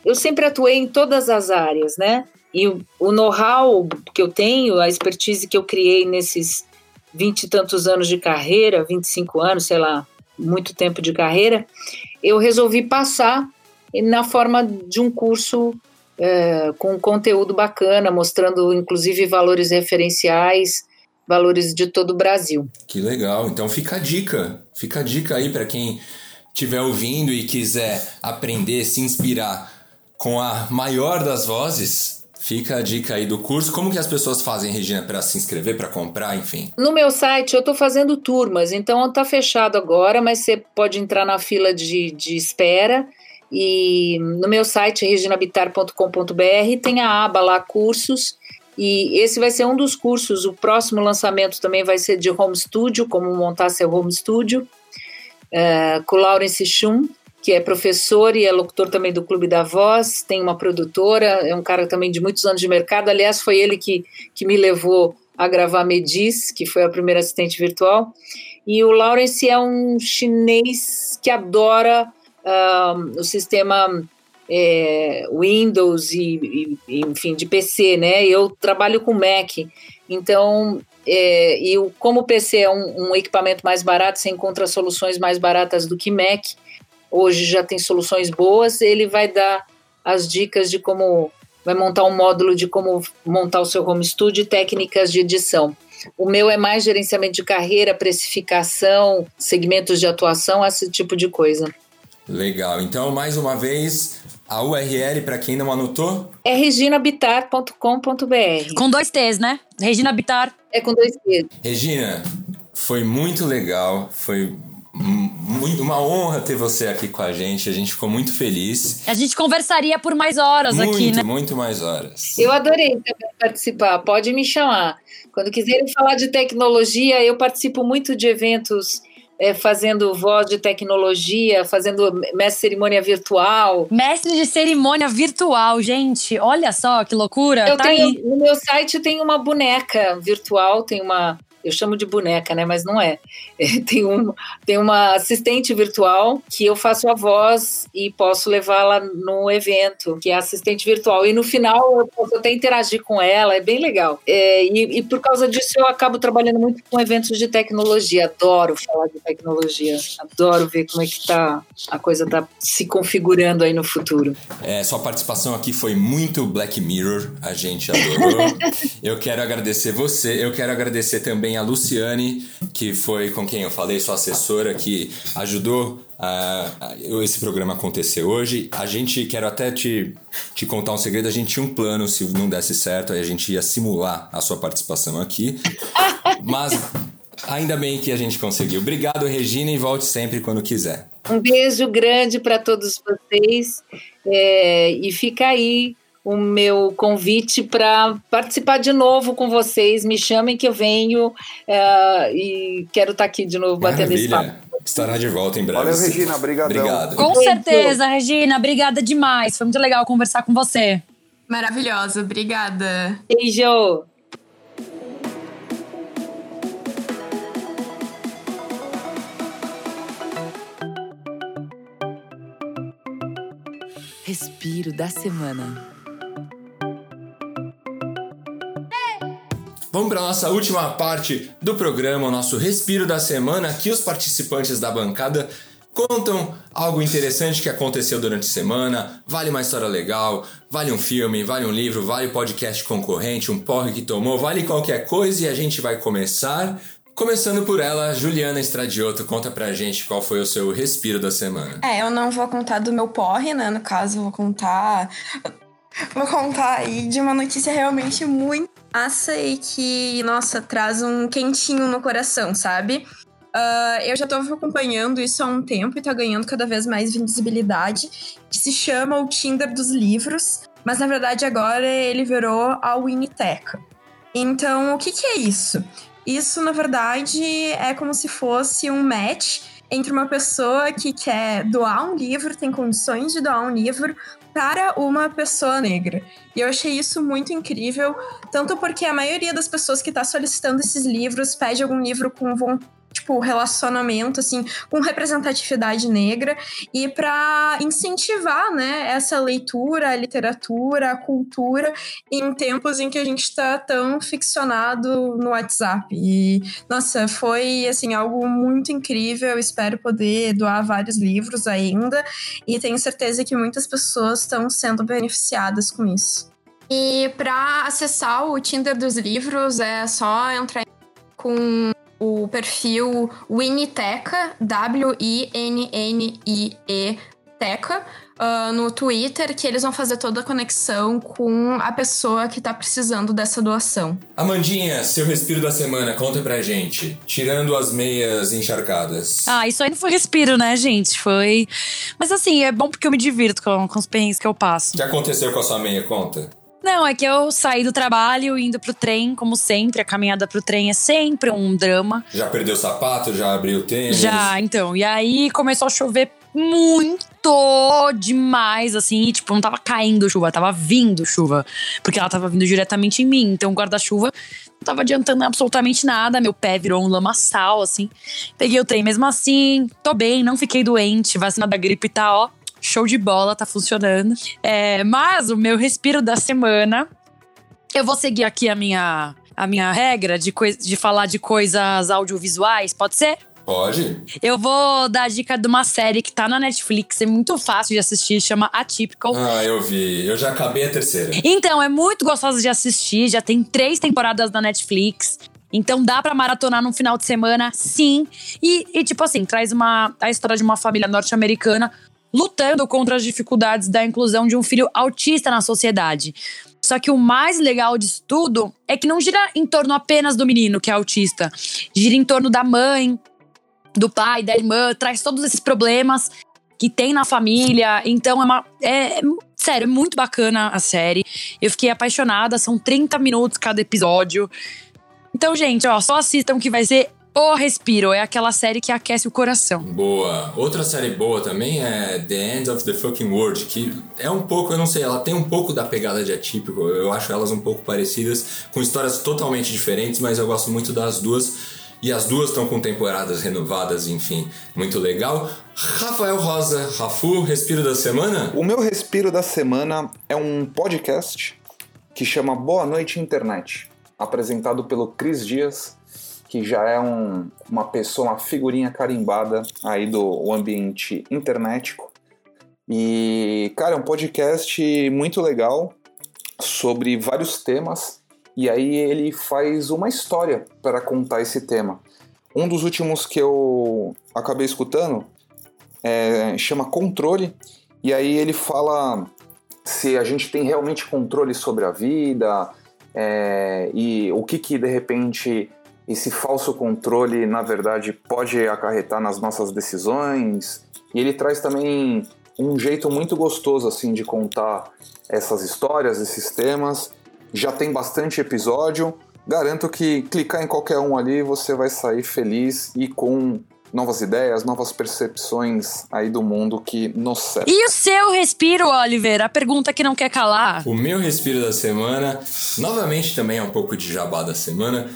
eu sempre atuei em todas as áreas, né? E o, o know-how que eu tenho, a expertise que eu criei nesses vinte e tantos anos de carreira, 25 anos, sei lá, muito tempo de carreira, eu resolvi passar na forma de um curso é, com conteúdo bacana, mostrando inclusive valores referenciais, valores de todo o Brasil. Que legal. Então fica a dica. Fica a dica aí para quem estiver ouvindo e quiser aprender, se inspirar com a maior das vozes. Fica a dica aí do curso. Como que as pessoas fazem, Regina, para se inscrever, para comprar, enfim? No meu site eu estou fazendo turmas, então está fechado agora, mas você pode entrar na fila de, de espera. E no meu site, reginabitar.com.br, tem a aba lá, cursos. E esse vai ser um dos cursos. O próximo lançamento também vai ser de home studio, como montar seu home studio, uh, com Laurence Schum, que é professor e é locutor também do Clube da Voz, tem uma produtora, é um cara também de muitos anos de mercado. Aliás, foi ele que, que me levou a gravar Medis, que foi a primeira assistente virtual. E o Lawrence é um chinês que adora uh, o sistema é, Windows e, e, enfim, de PC, né? Eu trabalho com Mac, então, é, e como o PC é um, um, equipamento mais barato, você encontra soluções mais baratas do que Mac. Hoje já tem soluções boas. Ele vai dar as dicas de como vai montar um módulo de como montar o seu home studio e técnicas de edição. O meu é mais gerenciamento de carreira, precificação, segmentos de atuação, esse tipo de coisa. Legal. Então, mais uma vez, a URL, para quem não anotou? É reginabitar.com.br. Com dois T's, né? Regina Bitar. É com dois T's. Regina, foi muito legal. Foi uma honra ter você aqui com a gente. A gente ficou muito feliz. A gente conversaria por mais horas muito, aqui, né? Muito mais horas. Eu adorei também participar. Pode me chamar. Quando quiserem falar de tecnologia, eu participo muito de eventos é, fazendo voz de tecnologia, fazendo mestre de cerimônia virtual. Mestre de cerimônia virtual, gente, olha só que loucura. Eu tá tenho, aí. No meu site tem uma boneca virtual, tem uma eu chamo de boneca, né? Mas não é. é. tem, um, tem uma assistente virtual que eu faço a voz e posso levá-la no evento, que é assistente virtual. E no final eu posso até interagir com ela, é bem legal. É, e, e, por causa disso eu acabo trabalhando muito com eventos de tecnologia. Adoro falar de tecnologia. Adoro ver como é que tá, a coisa tá se configurando aí no futuro. É, sua participação aqui foi muito Black Mirror, a gente adorou. eu quero agradecer você, eu quero agradecer também a Luciane, que foi com quem eu falei, sua assessora, que ajudou esse programa acontecer hoje. A gente, quero até te, te contar um segredo, a gente tinha um plano, se não desse certo, aí a gente ia simular a sua participação aqui. Mas ainda bem que a gente conseguiu. Obrigado, Regina, e volte sempre quando quiser. Um beijo grande para todos vocês é, e fica aí o meu convite para participar de novo com vocês. Me chamem que eu venho uh, e quero estar tá aqui de novo batendo esse papo. Estará de volta em breve. Valeu, Regina. Obrigadão. Obrigado. Com certeza, Regina. Obrigada demais. Foi muito legal conversar com você. Maravilhosa. Obrigada. Beijo. Respiro da semana. Vamos para nossa última parte do programa, o nosso respiro da semana. Aqui os participantes da bancada contam algo interessante que aconteceu durante a semana. Vale uma história legal, vale um filme, vale um livro, vale podcast concorrente, um porre que tomou, vale qualquer coisa e a gente vai começar. Começando por ela, Juliana Estradioto, conta pra gente qual foi o seu respiro da semana. É, eu não vou contar do meu porre, né? No caso, vou contar Vou contar aí de uma notícia realmente muito massa e que, nossa, traz um quentinho no coração, sabe? Uh, eu já tô acompanhando isso há um tempo e tá ganhando cada vez mais visibilidade, que se chama o Tinder dos livros, mas na verdade agora ele virou a Winiteca. Então, o que, que é isso? Isso, na verdade, é como se fosse um match entre uma pessoa que quer doar um livro, tem condições de doar um livro, para uma pessoa negra. E eu achei isso muito incrível, tanto porque a maioria das pessoas que está solicitando esses livros pede algum livro com tipo, relacionamento, assim, com representatividade negra e para incentivar, né, essa leitura, a literatura, a cultura em tempos em que a gente está tão ficcionado no WhatsApp. E, nossa, foi, assim, algo muito incrível. espero poder doar vários livros ainda e tenho certeza que muitas pessoas estão sendo beneficiadas com isso. E para acessar o Tinder dos livros é só entrar com o perfil Winiteca, W-I-N-N-I-E Teca, uh, no Twitter, que eles vão fazer toda a conexão com a pessoa que tá precisando dessa doação. Amandinha, seu respiro da semana, conta pra gente. Tirando as meias encharcadas. Ah, isso aí não foi respiro, né, gente? Foi. Mas assim, é bom porque eu me divirto com, com os perrengues que eu passo. O que aconteceu com a sua meia? Conta. Não, é que eu saí do trabalho indo pro trem, como sempre. A caminhada pro trem é sempre um drama. Já perdeu o sapato? Já abriu o tênis? Já, então. E aí começou a chover muito demais, assim. E, tipo, não tava caindo chuva, tava vindo chuva. Porque ela tava vindo diretamente em mim. Então o guarda-chuva não tava adiantando absolutamente nada. Meu pé virou um lamaçal, assim. Peguei o trem mesmo assim. Tô bem, não fiquei doente. Vacina da gripe tá, ó show de bola, tá funcionando. É, mas o meu respiro da semana, eu vou seguir aqui a minha, a minha regra de, de falar de coisas audiovisuais, pode ser? Pode. Eu vou dar a dica de uma série que tá na Netflix, é muito fácil de assistir, chama Atypical. Ah, eu vi. Eu já acabei a terceira. Então, é muito gostosa de assistir, já tem três temporadas na Netflix. Então dá para maratonar num final de semana, sim. E, e, tipo assim, traz uma a história de uma família norte-americana lutando contra as dificuldades da inclusão de um filho autista na sociedade. Só que o mais legal disso tudo é que não gira em torno apenas do menino que é autista, gira em torno da mãe, do pai, da irmã, traz todos esses problemas que tem na família. Então é uma. É, sério, é muito bacana a série. Eu fiquei apaixonada, são 30 minutos cada episódio. Então, gente, ó, só assistam que vai ser o Respiro é aquela série que aquece o coração. Boa. Outra série boa também é The End of the Fucking World, que é um pouco, eu não sei, ela tem um pouco da pegada de atípico. Eu acho elas um pouco parecidas, com histórias totalmente diferentes, mas eu gosto muito das duas. E as duas estão com temporadas renovadas, enfim, muito legal. Rafael Rosa, Rafu, Respiro da Semana? O meu Respiro da Semana é um podcast que chama Boa Noite Internet, apresentado pelo Cris Dias que já é um, uma pessoa, uma figurinha carimbada aí do ambiente internetico. E, cara, é um podcast muito legal sobre vários temas. E aí ele faz uma história para contar esse tema. Um dos últimos que eu acabei escutando é, chama Controle. E aí ele fala se a gente tem realmente controle sobre a vida é, e o que que de repente esse falso controle, na verdade, pode acarretar nas nossas decisões. E ele traz também um jeito muito gostoso assim de contar essas histórias, esses temas. Já tem bastante episódio. Garanto que clicar em qualquer um ali você vai sair feliz e com novas ideias, novas percepções aí do mundo que nos serve. E o seu respiro, Oliver? A pergunta que não quer calar. O meu respiro da semana, novamente também é um pouco de jabá da semana,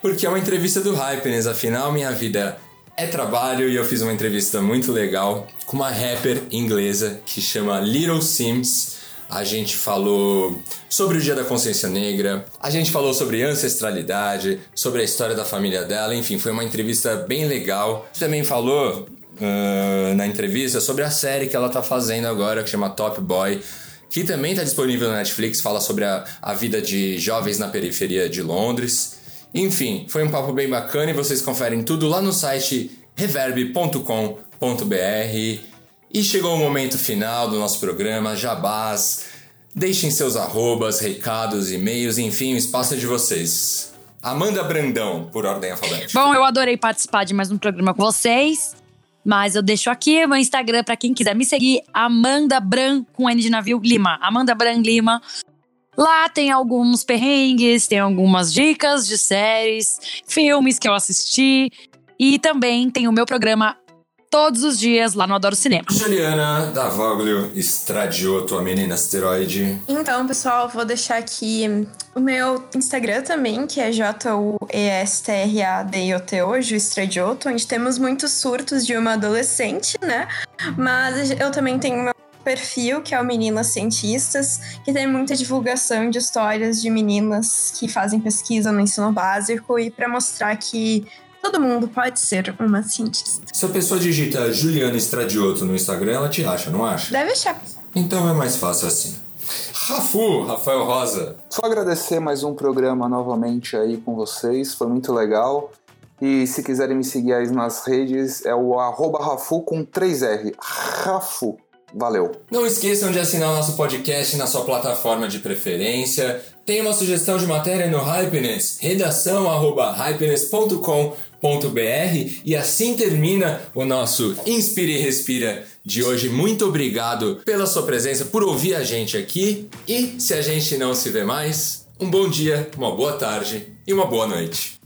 porque é uma entrevista do Hypeness, afinal minha vida é trabalho e eu fiz uma entrevista muito legal com uma rapper inglesa que chama Little Sims. A gente falou sobre o Dia da Consciência Negra, a gente falou sobre ancestralidade, sobre a história da família dela, enfim, foi uma entrevista bem legal. Também falou uh, na entrevista sobre a série que ela tá fazendo agora, que chama Top Boy, que também está disponível na Netflix, fala sobre a, a vida de jovens na periferia de Londres. Enfim, foi um papo bem bacana e vocês conferem tudo lá no site reverb.com.br. E chegou o momento final do nosso programa, jabás. Deixem seus arrobas, recados, e-mails, enfim, o espaço é de vocês. Amanda Brandão, por ordem alfabética. Bom, eu adorei participar de mais um programa com vocês. Mas eu deixo aqui o meu Instagram para quem quiser me seguir, Amanda Bran com N de navio Lima. Amanda Bran Lima. Lá tem alguns perrengues, tem algumas dicas de séries, filmes que eu assisti. E também tem o meu programa todos os dias lá no Adoro Cinema. Juliana Davoglio Stradiotto, a menina asteroide. Então, pessoal, vou deixar aqui o meu Instagram também, que é J-U-E-S-T-R-A-D-I-O-T-O, Ju Stradiotto, onde temos muitos surtos de uma adolescente, né? Mas eu também tenho meu perfil, que é o Meninas Cientistas, que tem muita divulgação de histórias de meninas que fazem pesquisa no ensino básico e para mostrar que todo mundo pode ser uma cientista. Se a pessoa digita Juliana Stradiotto no Instagram, ela te acha, não acha? Deve achar. Então é mais fácil assim. Rafu, Rafael Rosa. Só agradecer mais um programa novamente aí com vocês, foi muito legal. E se quiserem me seguir aí nas redes, é o arroba Rafu com 3R. Rafu. Valeu. Não esqueçam de assinar o nosso podcast na sua plataforma de preferência. Tem uma sugestão de matéria no Hypeness, redação arroba hypeness.com.br e assim termina o nosso Inspire e Respira de hoje. Muito obrigado pela sua presença, por ouvir a gente aqui e se a gente não se vê mais, um bom dia, uma boa tarde e uma boa noite.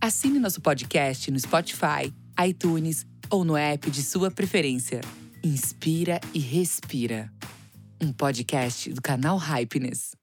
Assine nosso podcast no Spotify, iTunes ou no app de sua preferência. Inspira e Respira. Um podcast do canal Hypeness.